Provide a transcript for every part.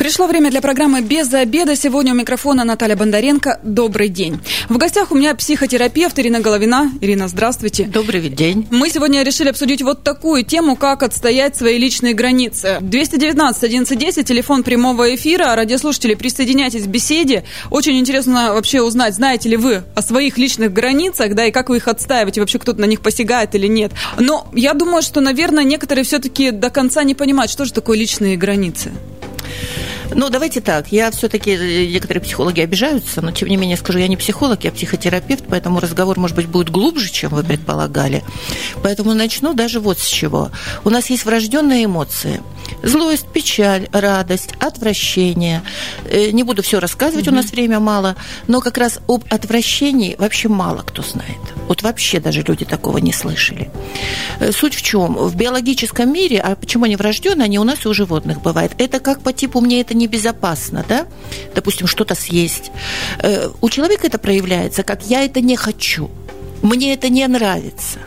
Пришло время для программы «Без обеда». Сегодня у микрофона Наталья Бондаренко. Добрый день. В гостях у меня психотерапевт Ирина Головина. Ирина, здравствуйте. Добрый день. Мы сегодня решили обсудить вот такую тему, как отстоять свои личные границы. 219 1110, телефон прямого эфира. Радиослушатели, присоединяйтесь к беседе. Очень интересно вообще узнать, знаете ли вы о своих личных границах, да, и как вы их отстаиваете, вообще кто-то на них посягает или нет. Но я думаю, что, наверное, некоторые все-таки до конца не понимают, что же такое личные границы. Ну, давайте так. Я все-таки, э, некоторые психологи обижаются, но тем не менее скажу, я не психолог, я психотерапевт, поэтому разговор, может быть, будет глубже, чем вы предполагали. Поэтому начну даже вот с чего. У нас есть врожденные эмоции. Злость, печаль, радость, отвращение. Э, не буду все рассказывать, mm-hmm. у нас время мало, но как раз об отвращении вообще мало кто знает. Вот вообще даже люди такого не слышали. Э, суть в чем? В биологическом мире, а почему они врожденные, они у нас и у животных бывают. Это как по типу мне это небезопасно, да? Допустим, что-то съесть. Э, у человека это проявляется как я это не хочу, мне это не нравится.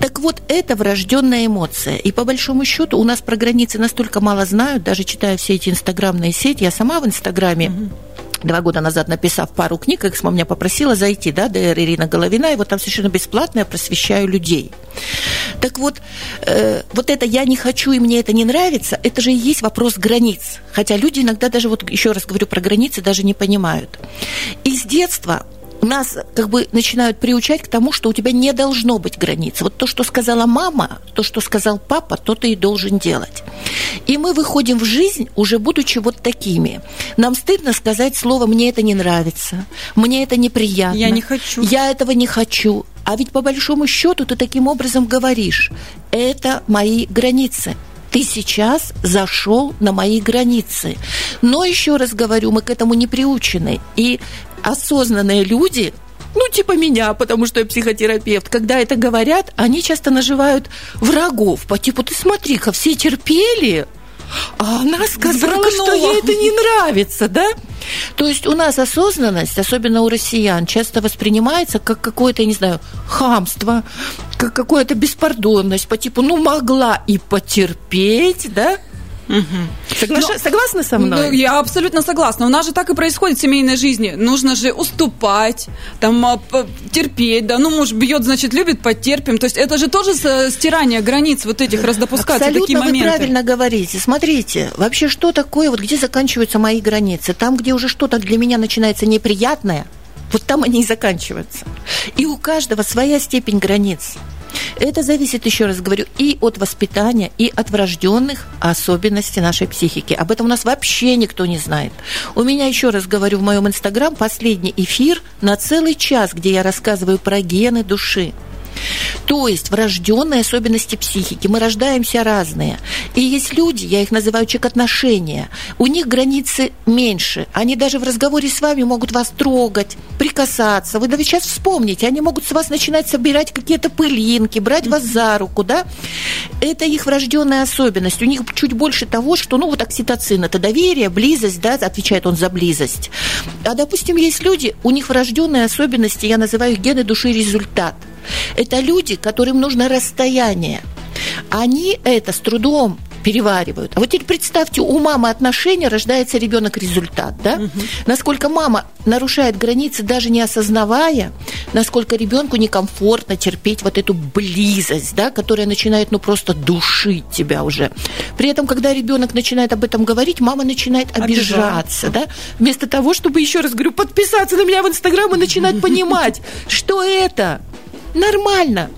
Так вот, это врожденная эмоция. И по большому счету у нас про границы настолько мало знают, даже читая все эти инстаграмные сети. Я сама в Инстаграме mm-hmm два года назад написав пару книг, Эксмо меня попросила зайти, да, ДР Ирина Головина, и вот там совершенно бесплатно я просвещаю людей. Так вот, э, вот это «я не хочу, и мне это не нравится», это же и есть вопрос границ. Хотя люди иногда даже, вот еще раз говорю про границы, даже не понимают. И с детства нас как бы начинают приучать к тому, что у тебя не должно быть границ. Вот то, что сказала мама, то, что сказал папа, то ты и должен делать. И мы выходим в жизнь, уже будучи вот такими. Нам стыдно сказать слово «мне это не нравится», «мне это неприятно». Я не хочу. Я этого не хочу. А ведь по большому счету ты таким образом говоришь, это мои границы ты сейчас зашел на мои границы. Но еще раз говорю, мы к этому не приучены. И осознанные люди, ну, типа меня, потому что я психотерапевт, когда это говорят, они часто наживают врагов. По типу, ты смотри-ка, все терпели, а она сказала, Сбрыкнула. что ей это не нравится, да? То есть у нас осознанность, особенно у россиян, часто воспринимается как какое-то, я не знаю, хамство, как какая-то беспардонность по типу, ну, могла и потерпеть, да? Угу. Соглаш... Но, согласны со мной? Ну, я абсолютно согласна. У нас же так и происходит в семейной жизни. Нужно же уступать, там, а, терпеть, да. Ну, муж бьет, значит, любит, потерпим. То есть это же тоже стирание границ вот этих, раздопускаться Абсолютно такие моменты. вы правильно говорите. Смотрите, вообще что такое, вот где заканчиваются мои границы? Там, где уже что-то для меня начинается неприятное, вот там они и заканчиваются. И у каждого своя степень границ. Это зависит, еще раз говорю, и от воспитания, и от врожденных особенностей нашей психики. Об этом у нас вообще никто не знает. У меня, еще раз говорю, в моем инстаграм последний эфир на целый час, где я рассказываю про гены души. То есть врожденные особенности психики. Мы рождаемся разные. И есть люди, я их называю человек отношения, у них границы меньше. Они даже в разговоре с вами могут вас трогать, прикасаться. Вы даже сейчас вспомните, они могут с вас начинать собирать какие-то пылинки, брать вас за руку, да? Это их врожденная особенность. У них чуть больше того, что, ну, вот окситоцин – это доверие, близость, да, отвечает он за близость. А, допустим, есть люди, у них врожденные особенности, я называю их гены души результат – это люди, которым нужно расстояние. Они это с трудом переваривают. А вот теперь представьте, у мамы отношения рождается ребенок результат, да? Угу. Насколько мама нарушает границы, даже не осознавая, насколько ребенку некомфортно терпеть вот эту близость, да, которая начинает, ну, просто душить тебя уже. При этом, когда ребенок начинает об этом говорить, мама начинает обижаться, Обижаться. да, вместо того, чтобы, еще раз говорю, подписаться на меня в Инстаграм и начинать понимать, что это Нормально.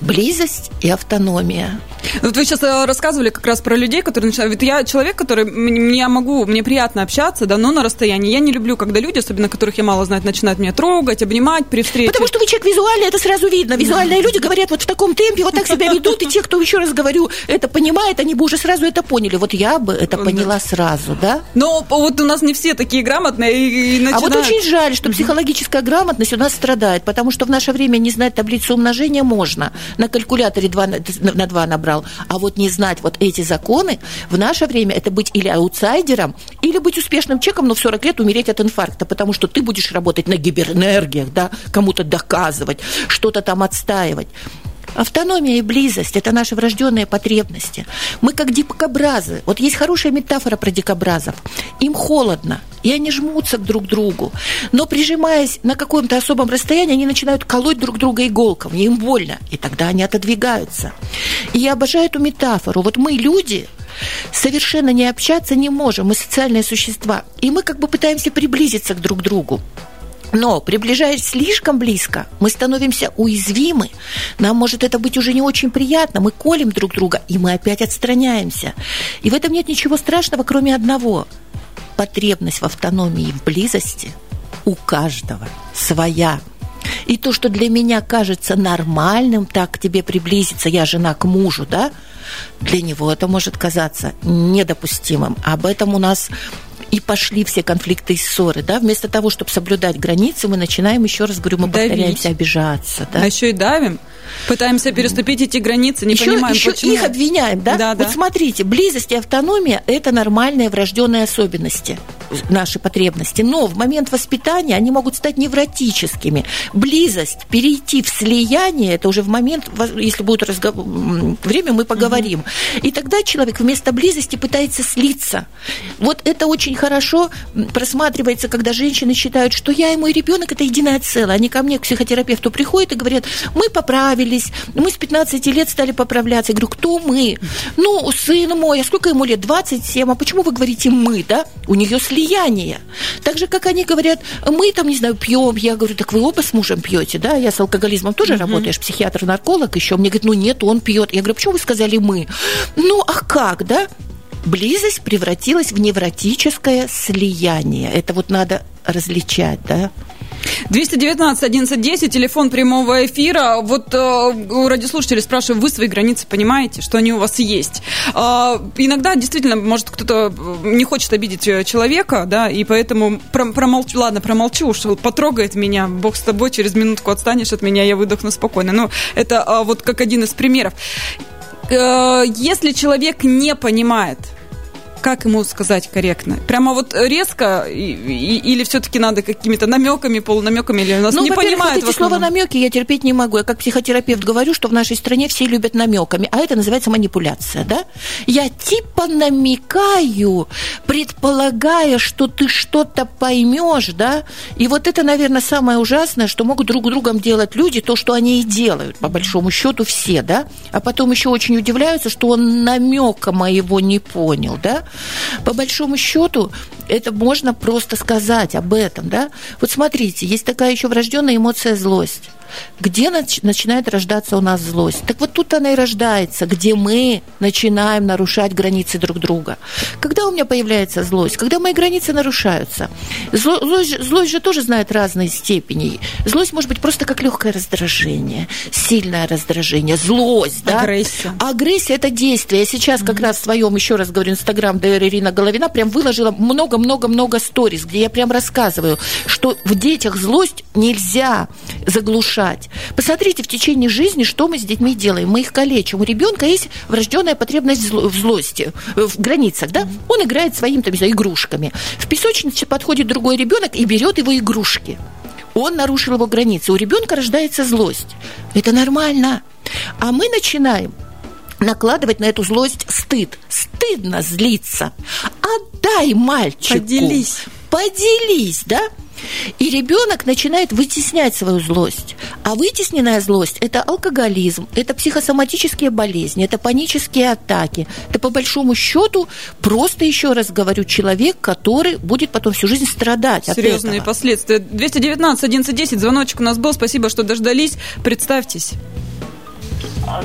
Близость и автономия. Вот вы сейчас э, рассказывали как раз про людей, которые начинают... Ведь я человек, который... Я могу... Мне приятно общаться, да, но на расстоянии. Я не люблю, когда люди, особенно которых я мало знаю, начинают меня трогать, обнимать при встрече. Потому что вы человек визуальный, это сразу видно. Визуальные люди говорят вот в таком темпе, вот так себя ведут, и те, кто, еще раз говорю, это понимает, они бы уже сразу это поняли. Вот я бы это поняла сразу, да? Но вот у нас не все такие грамотные и, начинают... А вот очень жаль, что психологическая грамотность у нас страдает, потому что в наше время не знать таблицу умножения можно. На калькуляторе 2 на 2 набрать собрал. А вот не знать вот эти законы в наше время это быть или аутсайдером, или быть успешным человеком, но в 40 лет умереть от инфаркта, потому что ты будешь работать на гиберэнергиях, да, кому-то доказывать, что-то там отстаивать. Автономия и близость – это наши врожденные потребности. Мы как дикобразы. Вот есть хорошая метафора про дикобразов. Им холодно, и они жмутся друг к другу. Но прижимаясь на каком-то особом расстоянии, они начинают колоть друг друга иголками, им больно, и тогда они отодвигаются. И я обожаю эту метафору. Вот мы, люди, совершенно не общаться не можем, мы социальные существа, и мы как бы пытаемся приблизиться к друг другу. Но приближаясь слишком близко, мы становимся уязвимы. Нам может это быть уже не очень приятно. Мы колем друг друга, и мы опять отстраняемся. И в этом нет ничего страшного, кроме одного. Потребность в автономии и в близости у каждого своя. И то, что для меня кажется нормальным, так к тебе приблизиться, я жена к мужу, да, для него это может казаться недопустимым. Об этом у нас и пошли все конфликты и ссоры, да, вместо того, чтобы соблюдать границы, мы начинаем, еще раз говорю, мы Давить. повторяемся обижаться, да. А еще и давим. Пытаемся переступить эти границы, не еще, понимаем, еще почему. их обвиняем, да? Да, вот да. смотрите, близость и автономия – это нормальные врожденные особенности наши потребности. Но в момент воспитания они могут стать невротическими. Близость, перейти в слияние – это уже в момент, если будет разговор, время, мы поговорим. Угу. И тогда человек вместо близости пытается слиться. Вот это очень хорошо просматривается, когда женщины считают, что я и мой ребенок – это единое целое. Они ко мне, к психотерапевту, приходят и говорят, мы поправили поправились. Мы с 15 лет стали поправляться. Я говорю, кто мы? Ну, сын мой, а сколько ему лет? 27. А почему вы говорите мы, да? У нее слияние. Так же, как они говорят, мы там, не знаю, пьем. Я говорю, так вы оба с мужем пьете, да? Я с алкоголизмом тоже uh-huh. работаешь, психиатр, нарколог еще. Мне говорят, ну нет, он пьет. Я говорю, почему вы сказали мы? Ну, а как, да? Близость превратилась в невротическое слияние. Это вот надо различать, да? 219 1110, телефон прямого эфира. Вот э, у радиослушателей спрашиваю, вы свои границы понимаете, что они у вас есть? Э, иногда действительно, может, кто-то не хочет обидеть э, человека, да, и поэтому промолчу, ладно, промолчу, что потрогает меня, бог с тобой, через минутку отстанешь от меня, я выдохну спокойно. Ну, это э, вот как один из примеров. Э, если человек не понимает, как ему сказать корректно? Прямо вот резко и, и, или все-таки надо какими-то намеками, полунамеками, или нас ну, не понимают? Вот эти слова намеки я терпеть не могу. Я как психотерапевт говорю, что в нашей стране все любят намеками, а это называется манипуляция, да? Я типа намекаю, предполагая, что ты что-то поймешь, да? И вот это, наверное, самое ужасное, что могут друг другом делать люди, то, что они и делают, по большому счету, все, да? А потом еще очень удивляются, что он намека моего не понял, да? По большому счету, это можно просто сказать об этом, да? Вот смотрите, есть такая еще врожденная эмоция злость. Где нач- начинает рождаться у нас злость? Так вот тут она и рождается, где мы начинаем нарушать границы друг друга. Когда у меня появляется злость? Когда мои границы нарушаются. Зло- злость, злость же тоже знает разные степени. Злость может быть просто как легкое раздражение, сильное раздражение, злость, да? Агрессия. Агрессия – это действие. Я сейчас как mm-hmm. раз в своем, еще раз говорю, Инстаграм ДР Ирина Головина прям выложила много-много-много сториз, где я прям рассказываю, что в детях злость нельзя заглушать решать. Посмотрите в течение жизни, что мы с детьми делаем. Мы их калечим. У ребенка есть врожденная потребность в злости, в границах, да? Он играет своим, там, знаю, игрушками. В песочнице подходит другой ребенок и берет его игрушки. Он нарушил его границы. У ребенка рождается злость. Это нормально. А мы начинаем накладывать на эту злость стыд. Стыдно злиться. Отдай мальчику. Поделись. Поделись, да? И ребенок начинает вытеснять свою злость. А вытесненная злость – это алкоголизм, это психосоматические болезни, это панические атаки. Это по большому счету просто, еще раз говорю, человек, который будет потом всю жизнь страдать Серьезные от этого. последствия. 219 1110, звоночек у нас был. Спасибо, что дождались. Представьтесь.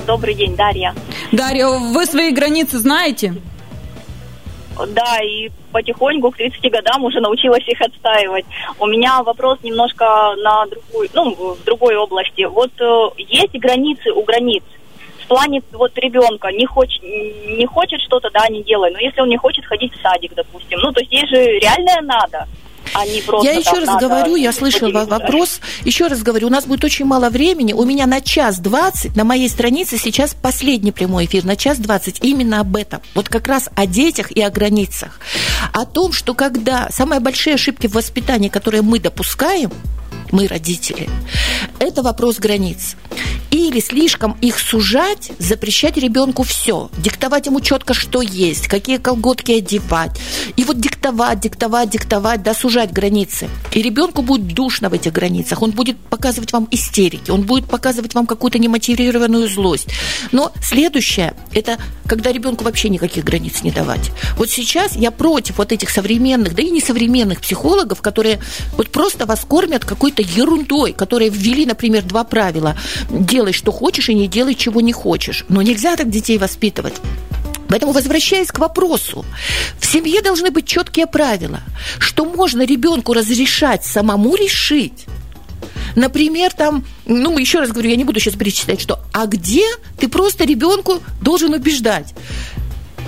Добрый день, Дарья. Дарья, вы свои границы знаете? Да, и потихоньку к 30 годам уже научилась их отстаивать. У меня вопрос немножко на другую, ну, в другой области. Вот э, есть границы у границ. В плане вот ребенка не хочет, не хочет что-то, да, не делай. Но если он не хочет ходить в садик, допустим, ну, то есть есть же реальное надо. Не просто... Я еще раз говорю, я слышала вопрос, еще раз говорю, у нас будет очень мало времени, у меня на час двадцать, на моей странице сейчас последний прямой эфир, на час двадцать именно об этом, вот как раз о детях и о границах, о том, что когда самые большие ошибки в воспитании, которые мы допускаем, мы родители, это вопрос границ. Или слишком их сужать, запрещать ребенку все, диктовать ему четко, что есть, какие колготки одевать. И вот диктовать, диктовать, диктовать, да, сужать границы. И ребенку будет душно в этих границах. Он будет показывать вам истерики, он будет показывать вам какую-то немотивированную злость. Но следующее, это когда ребенку вообще никаких границ не давать. Вот сейчас я против вот этих современных, да и не современных психологов, которые вот просто вас кормят какой-то ерундой, которые ввели, например, два правила. Делай, что хочешь, и не делай, чего не хочешь. Но нельзя так детей воспитывать. Поэтому, возвращаясь к вопросу, в семье должны быть четкие правила, что можно ребенку разрешать самому решить. Например, там, ну, еще раз говорю, я не буду сейчас перечислять, что, а где ты просто ребенку должен убеждать?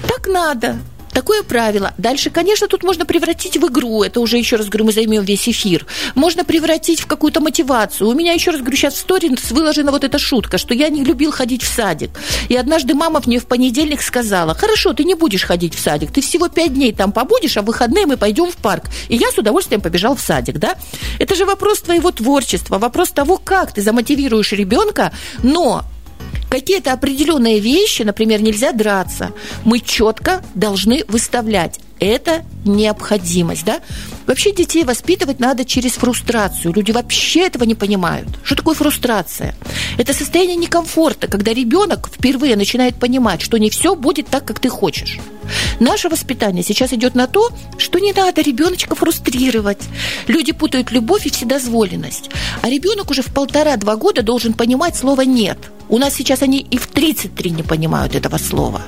Так надо, Такое правило. Дальше, конечно, тут можно превратить в игру. Это уже, еще раз говорю, мы займем весь эфир. Можно превратить в какую-то мотивацию. У меня, еще раз говорю, сейчас в сторис выложена вот эта шутка, что я не любил ходить в садик. И однажды мама мне в понедельник сказала, хорошо, ты не будешь ходить в садик, ты всего пять дней там побудешь, а в выходные мы пойдем в парк. И я с удовольствием побежал в садик, да? Это же вопрос твоего творчества, вопрос того, как ты замотивируешь ребенка, но какие-то определенные вещи, например, нельзя драться, мы четко должны выставлять. Это необходимость, да? Вообще детей воспитывать надо через фрустрацию. Люди вообще этого не понимают. Что такое фрустрация? Это состояние некомфорта, когда ребенок впервые начинает понимать, что не все будет так, как ты хочешь. Наше воспитание сейчас идет на то, что не надо ребеночка фрустрировать. Люди путают любовь и вседозволенность. А ребенок уже в полтора-два года должен понимать слово «нет». У нас сейчас они и в 33 не понимают этого слова.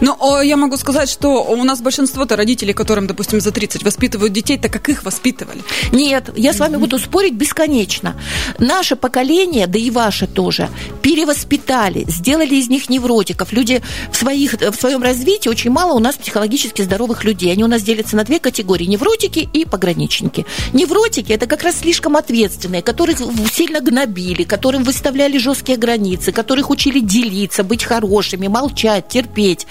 Но я могу сказать, что у нас большинство-то родителей, которым, допустим, за 30 воспитывают детей, так как их воспитывали. Нет, я с вами буду спорить бесконечно. Наше поколение, да и ваше тоже, перевоспитали, сделали из них невротиков. Люди в, своих, в своем развитии очень мало у нас психологически здоровых людей. Они у нас делятся на две категории – невротики и пограничники. Невротики – это как раз слишком ответственные, которых сильно гнобили, которым выставляли жесткие границы, которых учили делиться, быть хорошими, молчать, терпеть.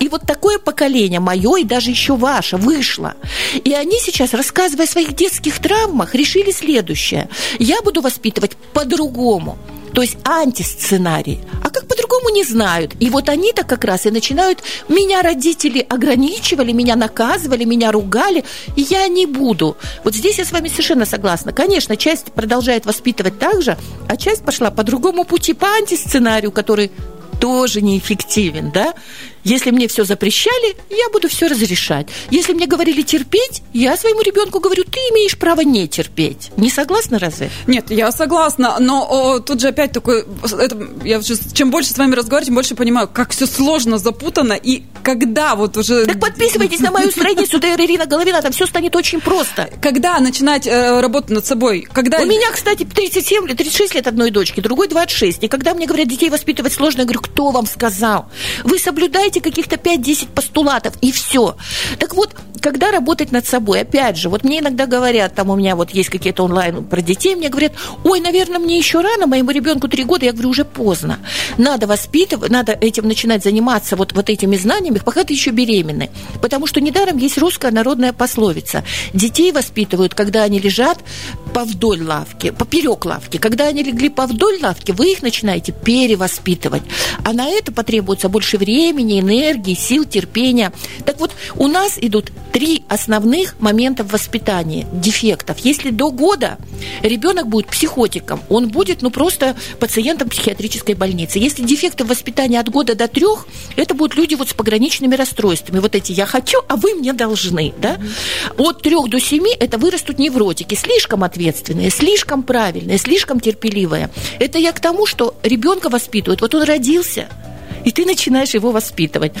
И вот такое поколение, мое и даже еще ваше, вышло. И они сейчас, рассказывая о своих детских травмах, решили следующее. Я буду воспитывать по-другому. То есть антисценарий. А как по-другому не знают. И вот они-то как раз и начинают, меня родители ограничивали, меня наказывали, меня ругали, и я не буду. Вот здесь я с вами совершенно согласна. Конечно, часть продолжает воспитывать так же, а часть пошла по другому пути, по антисценарию, который тоже неэффективен, да? Если мне все запрещали, я буду все разрешать. Если мне говорили терпеть, я своему ребенку говорю, ты имеешь право не терпеть. Не согласна разве? Нет, я согласна, но о, тут же опять такой, это, я чем больше с вами разговариваю, тем больше понимаю, как все сложно, запутано и когда вот уже... Так подписывайтесь на мою страницу ДР Ирина Головина, там все станет очень просто. Когда начинать э, работать над собой? Когда... У меня, кстати, 37 лет, 36 лет одной дочки, другой 26. И когда мне говорят, детей воспитывать сложно, я говорю, кто вам сказал? Вы соблюдаете знаете, каких-то 5-10 постулатов, и все. Так вот, когда работать над собой, опять же, вот мне иногда говорят, там у меня вот есть какие-то онлайн про детей, мне говорят, ой, наверное, мне еще рано, моему ребенку 3 года, я говорю, уже поздно. Надо воспитывать, надо этим начинать заниматься, вот, вот этими знаниями, пока ты еще беременный. Потому что недаром есть русская народная пословица. Детей воспитывают, когда они лежат повдоль лавки, поперек лавки. Когда они легли повдоль лавки, вы их начинаете перевоспитывать. А на это потребуется больше времени, энергии, сил, терпения. Так вот, у нас идут три основных момента в воспитании дефектов. Если до года ребенок будет психотиком, он будет ну просто пациентом психиатрической больницы. Если дефекты в воспитании от года до трех, это будут люди вот с пограничными расстройствами. Вот эти я хочу, а вы мне должны. Да? От трех до семи это вырастут невротики, слишком ответственные, слишком правильные, слишком терпеливые. Это я к тому, что ребенка воспитывают. Вот он родился, и ты начинаешь его воспитывать.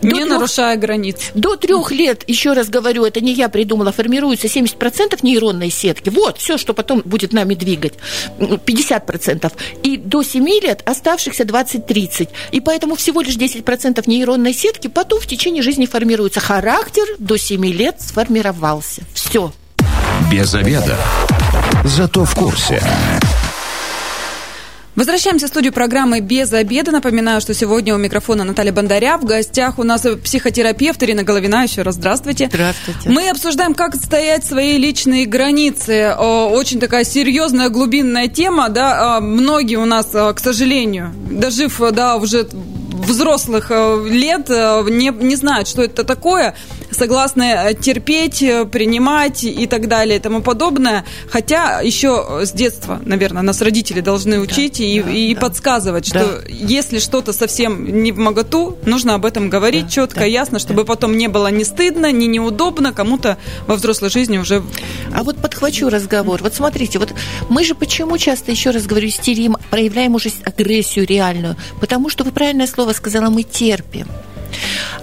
До не трех, нарушая границ. До трех лет, еще раз говорю, это не я придумала, формируется 70% нейронной сетки. Вот, все, что потом будет нами двигать. 50%. И до 7 лет оставшихся 20-30. И поэтому всего лишь 10% нейронной сетки потом в течение жизни формируется. Характер до 7 лет сформировался. Все. Без обеда. Зато в курсе. Возвращаемся в студию программы «Без обеда». Напоминаю, что сегодня у микрофона Наталья Бондаря. В гостях у нас психотерапевт Ирина Головина. Еще раз здравствуйте. Здравствуйте. Мы обсуждаем, как отстоять свои личные границы. Очень такая серьезная, глубинная тема. Да? Многие у нас, к сожалению, дожив да, уже взрослых э, лет э, не, не знают, что это такое, согласны э, терпеть, принимать и так далее и тому подобное. Хотя еще с детства, наверное, нас родители должны учить да, и, да, и да. подсказывать, что да. если что-то совсем не в моготу, нужно об этом говорить да, четко, да, ясно, чтобы да. потом не было ни стыдно, ни неудобно кому-то во взрослой жизни уже. А вот подхвачу разговор. Вот смотрите, вот мы же почему часто, еще раз говорю, истерим, проявляем уже агрессию реальную? Потому что вы правильное слово сказала, мы терпим.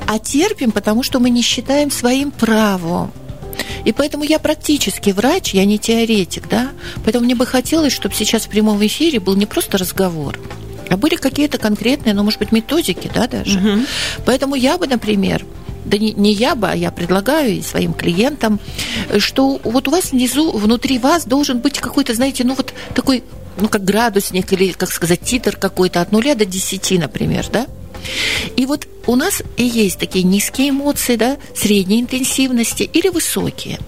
А терпим, потому что мы не считаем своим правом. И поэтому я практически врач, я не теоретик, да? Поэтому мне бы хотелось, чтобы сейчас в прямом эфире был не просто разговор, а были какие-то конкретные, ну, может быть, методики, да, даже. Угу. Поэтому я бы, например, да не, не я бы, а я предлагаю и своим клиентам, что вот у вас внизу, внутри вас должен быть какой-то, знаете, ну вот такой, ну как градусник или, как сказать, титр какой-то от нуля до десяти, например, да? И вот у нас и есть такие низкие эмоции, да, средней интенсивности или высокие.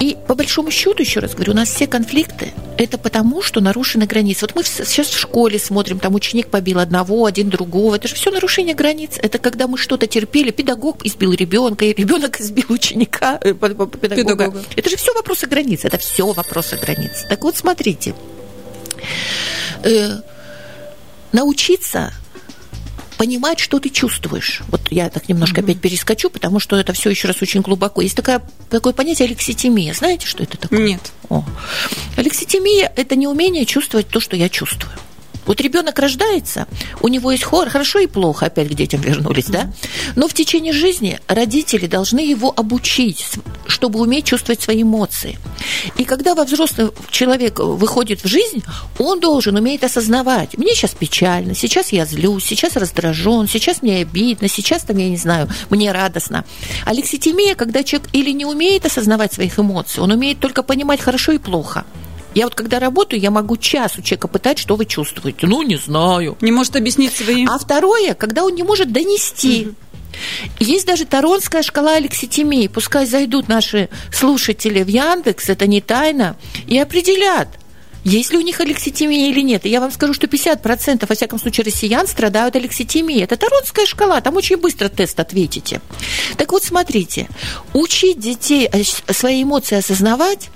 И по большому счету, еще раз говорю, у нас все конфликты это потому, что нарушены границы. Вот мы сейчас в школе смотрим, там ученик побил одного, один другого. Это же все нарушение границ. Это когда мы что-то терпели, педагог избил ребенка, и ребенок избил ученика, э, педагога. педагога. Это же все вопросы границ. Это все вопросы границ. Так вот, смотрите. Э, научиться понимать, что ты чувствуешь. Вот я так немножко mm-hmm. опять перескочу, потому что это все еще раз очень глубоко. Есть такое, такое понятие алекситимия. Знаете, что это такое? Нет. О. Алекситимия – это неумение чувствовать то, что я чувствую. Вот ребенок рождается, у него есть хор, хорошо и плохо, опять к детям вернулись, да? Но в течение жизни родители должны его обучить, чтобы уметь чувствовать свои эмоции. И когда во взрослый человек выходит в жизнь, он должен уметь осознавать, мне сейчас печально, сейчас я злюсь, сейчас раздражен, сейчас мне обидно, сейчас там, я не знаю, мне радостно. А лекситимия, когда человек или не умеет осознавать своих эмоций, он умеет только понимать хорошо и плохо. Я вот когда работаю, я могу час у человека пытать, что вы чувствуете. Ну, не знаю. Не может объяснить свои... А второе, когда он не может донести. Угу. Есть даже Таронская шкала алекситимии. Пускай зайдут наши слушатели в Яндекс, это не тайна, и определят, есть ли у них алекситимия или нет. И я вам скажу, что 50%, во всяком случае, россиян страдают алекситимией. Это Таронская шкала, там очень быстро тест ответите. Так вот, смотрите, учить детей свои эмоции осознавать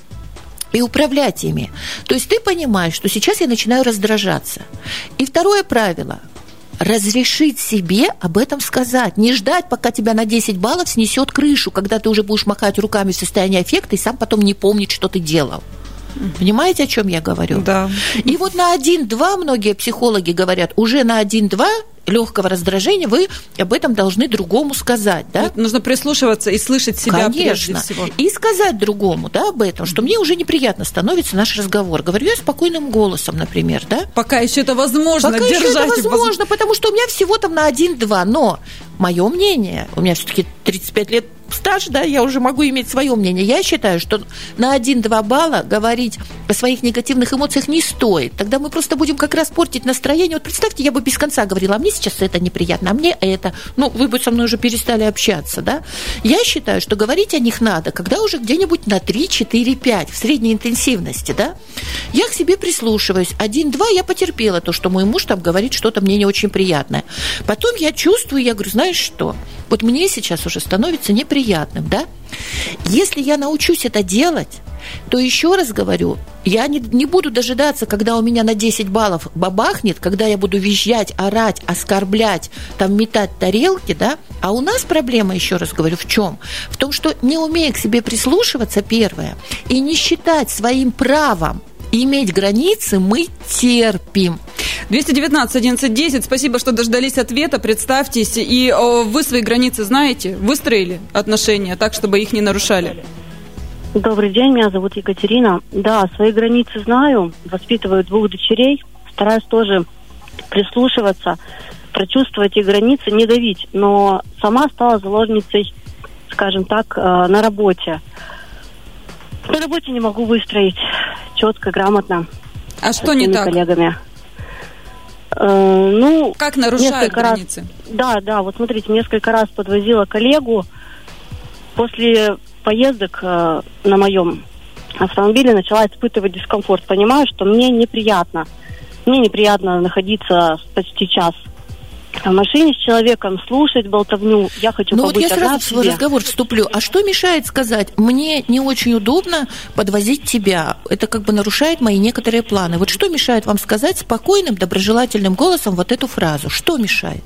и управлять ими. То есть ты понимаешь, что сейчас я начинаю раздражаться. И второе правило – разрешить себе об этом сказать. Не ждать, пока тебя на 10 баллов снесет крышу, когда ты уже будешь махать руками в состоянии аффекта и сам потом не помнить, что ты делал. Понимаете, о чем я говорю? Да. И вот на 1-2 многие психологи говорят, уже на 1-2 легкого раздражения вы об этом должны другому сказать, да? Нужно прислушиваться и слышать себя Конечно. прежде всего. И сказать другому, да, об этом, что мне уже неприятно становится наш разговор. Говорю я спокойным голосом, например, да? Пока еще это возможно Пока держать. еще это возможно, потому что у меня всего там на 1-2, но мое мнение, у меня все-таки 35 лет стаж, да, я уже могу иметь свое мнение. Я считаю, что на 1-2 балла говорить о своих негативных эмоциях не стоит. Тогда мы просто будем как раз портить настроение. Вот представьте, я бы без конца говорила, а мне сейчас это неприятно, а мне это. Ну, вы бы со мной уже перестали общаться, да? Я считаю, что говорить о них надо, когда уже где-нибудь на 3, 4, 5 в средней интенсивности, да? Я к себе прислушиваюсь. Один-два я потерпела то, что мой муж там говорит что-то мне не очень приятное. Потом я чувствую, я говорю, знаешь что? Вот мне сейчас уже становится неприятным, да? Если я научусь это делать, то еще раз говорю, я не, не буду дожидаться, когда у меня на 10 баллов бабахнет, когда я буду визжать, орать, оскорблять, там метать тарелки, да? А у нас проблема, еще раз говорю, в чем? В том, что не умея к себе прислушиваться, первое, и не считать своим правом иметь границы, мы терпим. 219 11 Спасибо, что дождались ответа. Представьтесь. И о, вы свои границы знаете? Выстроили отношения так, чтобы их не нарушали? Добрый день, меня зовут Екатерина. Да, свои границы знаю, воспитываю двух дочерей, стараюсь тоже прислушиваться, прочувствовать их границы, не давить. Но сама стала заложницей, скажем так, э, на работе. На работе не могу выстроить четко, грамотно. А что не так? коллегами. Э, ну, как нарушают границы? Раз, да, да, вот смотрите, несколько раз подвозила коллегу. После поездок э, на моем автомобиле начала испытывать дискомфорт. Понимаю, что мне неприятно. Мне неприятно находиться почти час в машине с человеком, слушать болтовню. Я хочу Ну вот я сразу в свой разговор вступлю. А что мешает сказать, мне не очень удобно подвозить тебя? Это как бы нарушает мои некоторые планы. Вот что мешает вам сказать спокойным, доброжелательным голосом вот эту фразу? Что мешает?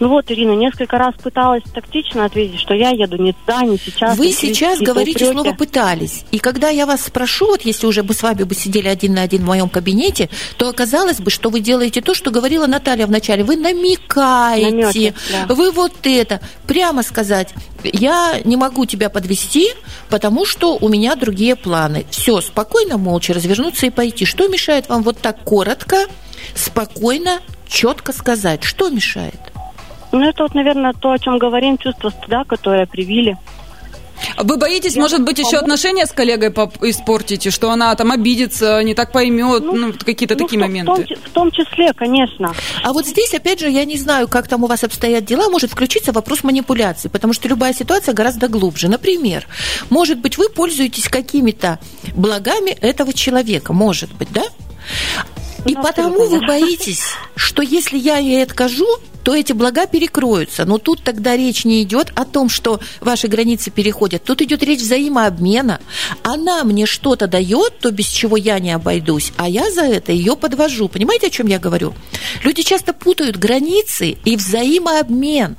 Ну вот, Ирина, несколько раз пыталась тактично ответить, что я еду не туда, не сейчас. Вы не сейчас кричите, говорите упреки. слово «пытались». И когда я вас спрошу, вот если уже бы с вами бы сидели один на один в моем кабинете, то оказалось бы, что вы делаете то, что говорила Наталья вначале. Вы намекаете, Намёки, да. вы вот это. Прямо сказать, я не могу тебя подвести, потому что у меня другие планы. Все, спокойно, молча развернуться и пойти. Что мешает вам вот так коротко, спокойно, четко сказать? Что мешает? Ну, это вот, наверное, то, о чем говорим, чувство стыда, которое привили. Вы боитесь, Я может быть, еще помогу. отношения с коллегой испортите, что она там обидится, не так поймет, ну, вот какие-то ну, такие в том- В том, моменты. в том числе, конечно. А вот здесь, опять же, я не знаю, как там у вас обстоят дела, может включиться вопрос манипуляции, потому что любая ситуация гораздо глубже. Например, может быть, вы пользуетесь какими-то благами этого человека, может быть, да? И потому вы боитесь, что если я ей откажу, то эти блага перекроются. Но тут тогда речь не идет о том, что ваши границы переходят. Тут идет речь взаимообмена. Она мне что-то дает, то без чего я не обойдусь, а я за это ее подвожу. Понимаете, о чем я говорю? Люди часто путают границы и взаимообмен,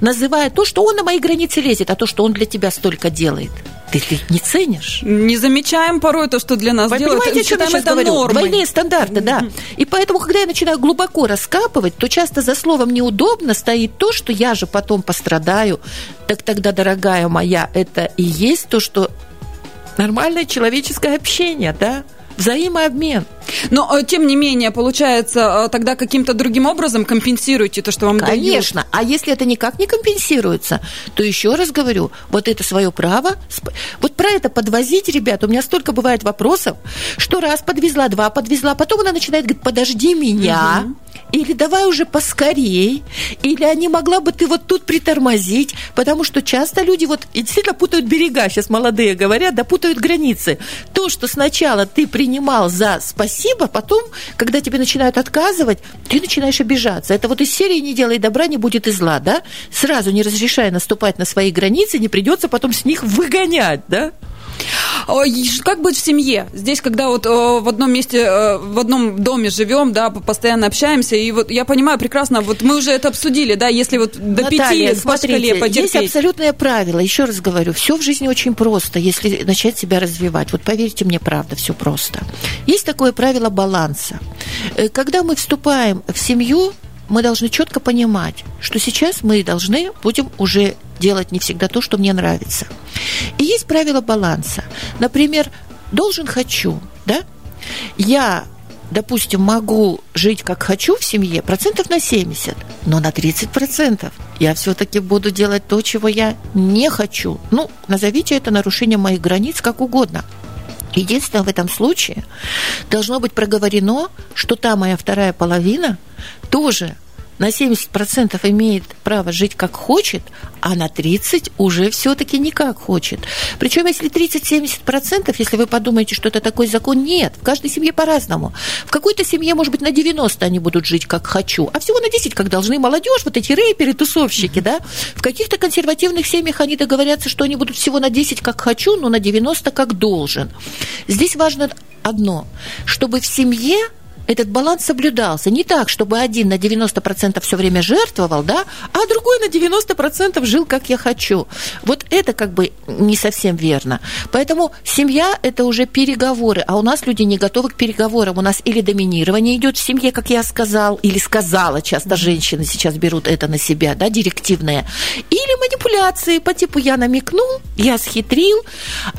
называя то, что он на мои границы лезет, а то, что он для тебя столько делает. Ты, ты не ценишь. Не замечаем порой то, что для нас Вы делают, понимаете, о чем я это говорю? нормой. Двойные стандарты, да. И поэтому, когда я начинаю глубоко раскапывать, то часто за словом «неудобно» стоит то, что я же потом пострадаю. Так тогда, дорогая моя, это и есть то, что нормальное человеческое общение, да? Взаимообмен. Но, э, тем не менее, получается, э, тогда каким-то другим образом компенсируете то, что вам дают. Конечно. А если это никак не компенсируется, то еще раз говорю, вот это свое право. Вот про это подвозить, ребят, у меня столько бывает вопросов, что раз подвезла, два подвезла, потом она начинает говорить, подожди меня. Или давай уже поскорей, или а не могла бы ты вот тут притормозить, потому что часто люди вот действительно путают берега, сейчас молодые говорят, да путают границы. То, что сначала ты принимал за спасибо, потом, когда тебе начинают отказывать, ты начинаешь обижаться. Это вот из серии «Не делай добра, не будет и зла», да? Сразу не разрешая наступать на свои границы, не придется потом с них выгонять, да? Ш- Как быть в семье? Здесь, когда вот э, в одном месте, э, в одном доме живем, да, постоянно общаемся, и вот я понимаю прекрасно, вот мы уже это обсудили, да, если вот до Наталья, пяти по шкале смотрите, есть потерпеть. абсолютное правило. Еще раз говорю, все в жизни очень просто, если начать себя развивать. Вот поверьте мне, правда, все просто. Есть такое правило баланса. Э, Когда мы вступаем в семью, мы должны четко понимать, что сейчас мы должны будем уже делать не всегда то, что мне нравится. И есть правило баланса. Например, должен хочу, да? Я допустим, могу жить как хочу в семье процентов на 70, но на 30 процентов я все-таки буду делать то, чего я не хочу. Ну, назовите это нарушением моих границ как угодно. Единственное, в этом случае должно быть проговорено, что та моя вторая половина тоже на 70% имеет право жить как хочет, а на 30% уже все-таки не как хочет. Причем, если 30-70%, если вы подумаете, что это такой закон, нет. В каждой семье по-разному. В какой-то семье, может быть, на 90% они будут жить как хочу, а всего на 10%, как должны молодежь, вот эти рэперы, тусовщики, да. В каких-то консервативных семьях они договорятся, что они будут всего на 10% как хочу, но на 90% как должен. Здесь важно одно, чтобы в семье этот баланс соблюдался. Не так, чтобы один на 90% все время жертвовал, да, а другой на 90% жил, как я хочу. Вот это как бы не совсем верно. Поэтому семья – это уже переговоры, а у нас люди не готовы к переговорам. У нас или доминирование идет в семье, как я сказал, или сказала, часто женщины сейчас берут это на себя, да, директивное, или манипуляции по типу «я намекнул», «я схитрил».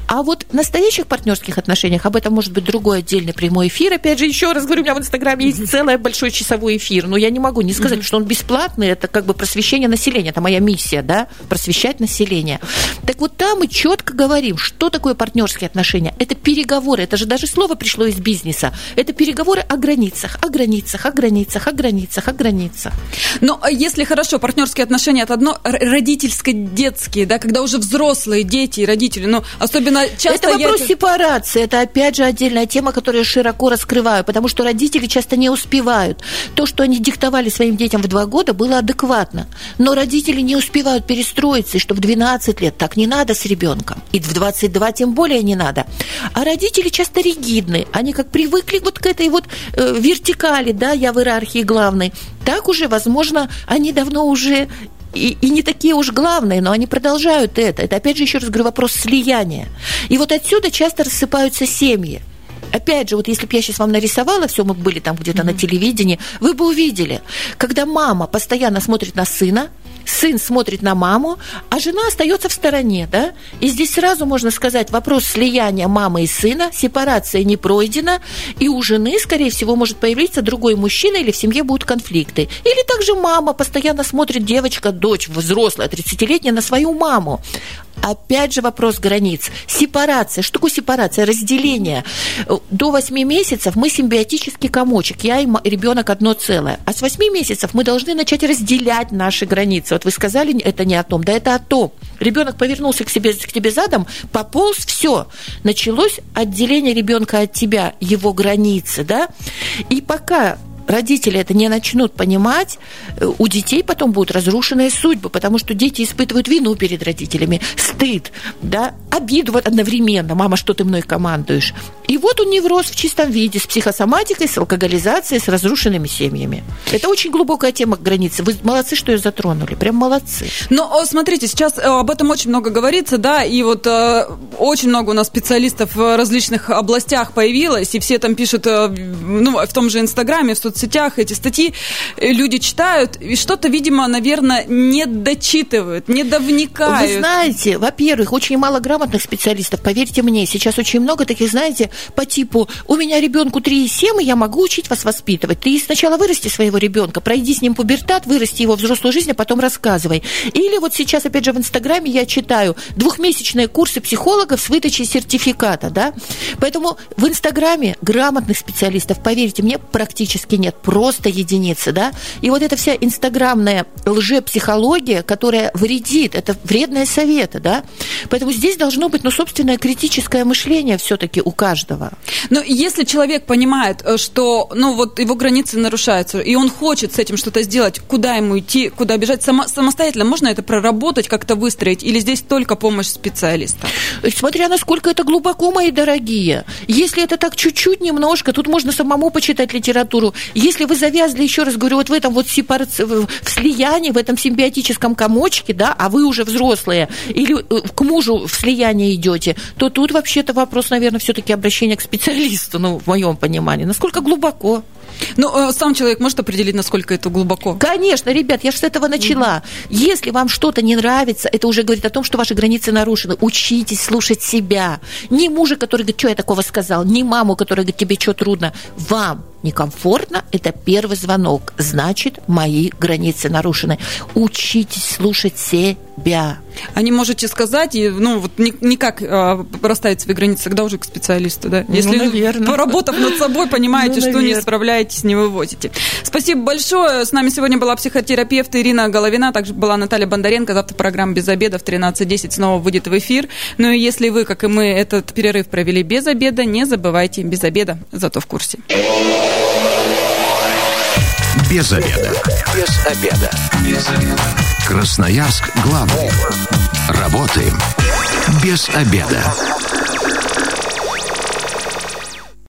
А вот в настоящих партнерских отношениях, об этом может быть другой отдельный прямой эфир, опять же, еще раз говорю, у меня в Инстаграме есть целый большой часовой эфир, но я не могу не сказать, что он бесплатный, это как бы просвещение населения, это моя миссия, да, просвещать население. Так вот там мы четко говорим, что такое партнерские отношения. Это переговоры, это же даже слово пришло из бизнеса. Это переговоры о границах, о границах, о границах, о границах, о границах. Но а если хорошо, партнерские отношения это одно, родительско-детские, да, когда уже взрослые дети и родители, ну, особенно часто... Это вопрос я... сепарации, это опять же отдельная тема, которую я широко раскрываю, потому что родители часто не успевают. То, что они диктовали своим детям в два года, было адекватно. Но родители не успевают перестроиться, и что в 12 лет так не надо с ребенком, и в 22 тем более не надо. А родители часто ригидны, они как привыкли вот к этой вот э, вертикали, да, я в иерархии главной. Так уже, возможно, они давно уже и, и не такие уж главные, но они продолжают это. Это, опять же, еще раз говорю, вопрос слияния. И вот отсюда часто рассыпаются семьи. Опять же, вот если бы я сейчас вам нарисовала все, мы были там где-то mm-hmm. на телевидении, вы бы увидели, когда мама постоянно смотрит на сына, сын смотрит на маму, а жена остается в стороне, да? И здесь сразу можно сказать, вопрос слияния мамы и сына, сепарация не пройдена, и у жены, скорее всего, может появиться другой мужчина, или в семье будут конфликты. Или также мама постоянно смотрит девочка, дочь взрослая, 30-летняя, на свою маму. Опять же вопрос границ. Сепарация. Что такое сепарация? Разделение. До 8 месяцев мы симбиотический комочек. Я и ребенок одно целое. А с 8 месяцев мы должны начать разделять наши границы. Вот вы сказали, это не о том. Да это о том. Ребенок повернулся к, себе, к тебе задом, пополз, все. Началось отделение ребенка от тебя, его границы, да? И пока родители это не начнут понимать, э, у детей потом будут разрушенные судьбы, потому что дети испытывают вину перед родителями, стыд, да, обиду вот одновременно. Мама, что ты мной командуешь? И вот он невроз в чистом виде, с психосоматикой, с алкоголизацией, с разрушенными семьями. Это очень глубокая тема границы. Вы молодцы, что ее затронули. Прям молодцы. Но смотрите, сейчас э, об этом очень много говорится, да, и вот э, очень много у нас специалистов в различных областях появилось, и все там пишут, э, ну, в том же Инстаграме, в соцсетях эти статьи э, люди читают, и что-то, видимо, наверное, не дочитывают, не довникают. Вы знаете, во-первых, очень мало грамотных специалистов, поверьте мне, сейчас очень много таких, знаете, по типу «У меня ребенку 3,7, и я могу учить вас воспитывать». Ты сначала вырасти своего ребенка, пройди с ним пубертат, вырасти его в взрослую жизнь, а потом рассказывай. Или вот сейчас, опять же, в Инстаграме я читаю двухмесячные курсы психологов с выдачей сертификата, да? Поэтому в Инстаграме грамотных специалистов, поверьте мне, практически нет, просто единицы, да? И вот эта вся инстаграмная лжепсихология, которая вредит, это вредные советы, да? Поэтому здесь должно быть, ну, собственное критическое мышление все-таки у каждого каждого. Но если человек понимает, э, что ну, вот его границы нарушаются, и он хочет с этим что-то сделать, куда ему идти, куда бежать, само, самостоятельно можно это проработать, как-то выстроить, или здесь только помощь специалиста? Смотря насколько это глубоко, мои дорогие. Если это так чуть-чуть немножко, тут можно самому почитать литературу. Если вы завязли, еще раз говорю, вот в этом вот сепар... в слиянии, в этом симбиотическом комочке, да, а вы уже взрослые, или э, к мужу в слияние идете, то тут вообще-то вопрос, наверное, все-таки обращения обращение к специалисту, ну, в моем понимании, насколько глубоко. Ну, э, сам человек может определить, насколько это глубоко? Конечно, ребят, я же с этого начала. Mm-hmm. Если вам что-то не нравится, это уже говорит о том, что ваши границы нарушены. Учитесь слушать себя. Не мужа, который говорит, что я такого сказал, не маму, которая говорит, тебе что трудно. Вам некомфортно, это первый звонок. Значит, мои границы нарушены. Учитесь слушать себя. А не можете сказать, и, ну, вот никак э, расставить свои границы, когда уже к специалисту, да? Ну, Если, наверное. поработав над собой, понимаете, ну, что не справляетесь, не вывозите. Спасибо большое. С нами сегодня была психотерапевт Ирина Головина, также была Наталья Бондаренко. Завтра программа «Без обеда» в 13.10 снова выйдет в эфир. Ну и если вы, как и мы, этот перерыв провели без обеда, не забывайте без обеда, зато в курсе. Без обеда. Без обеда. Без обеда. Красноярск главный. Работаем без обеда.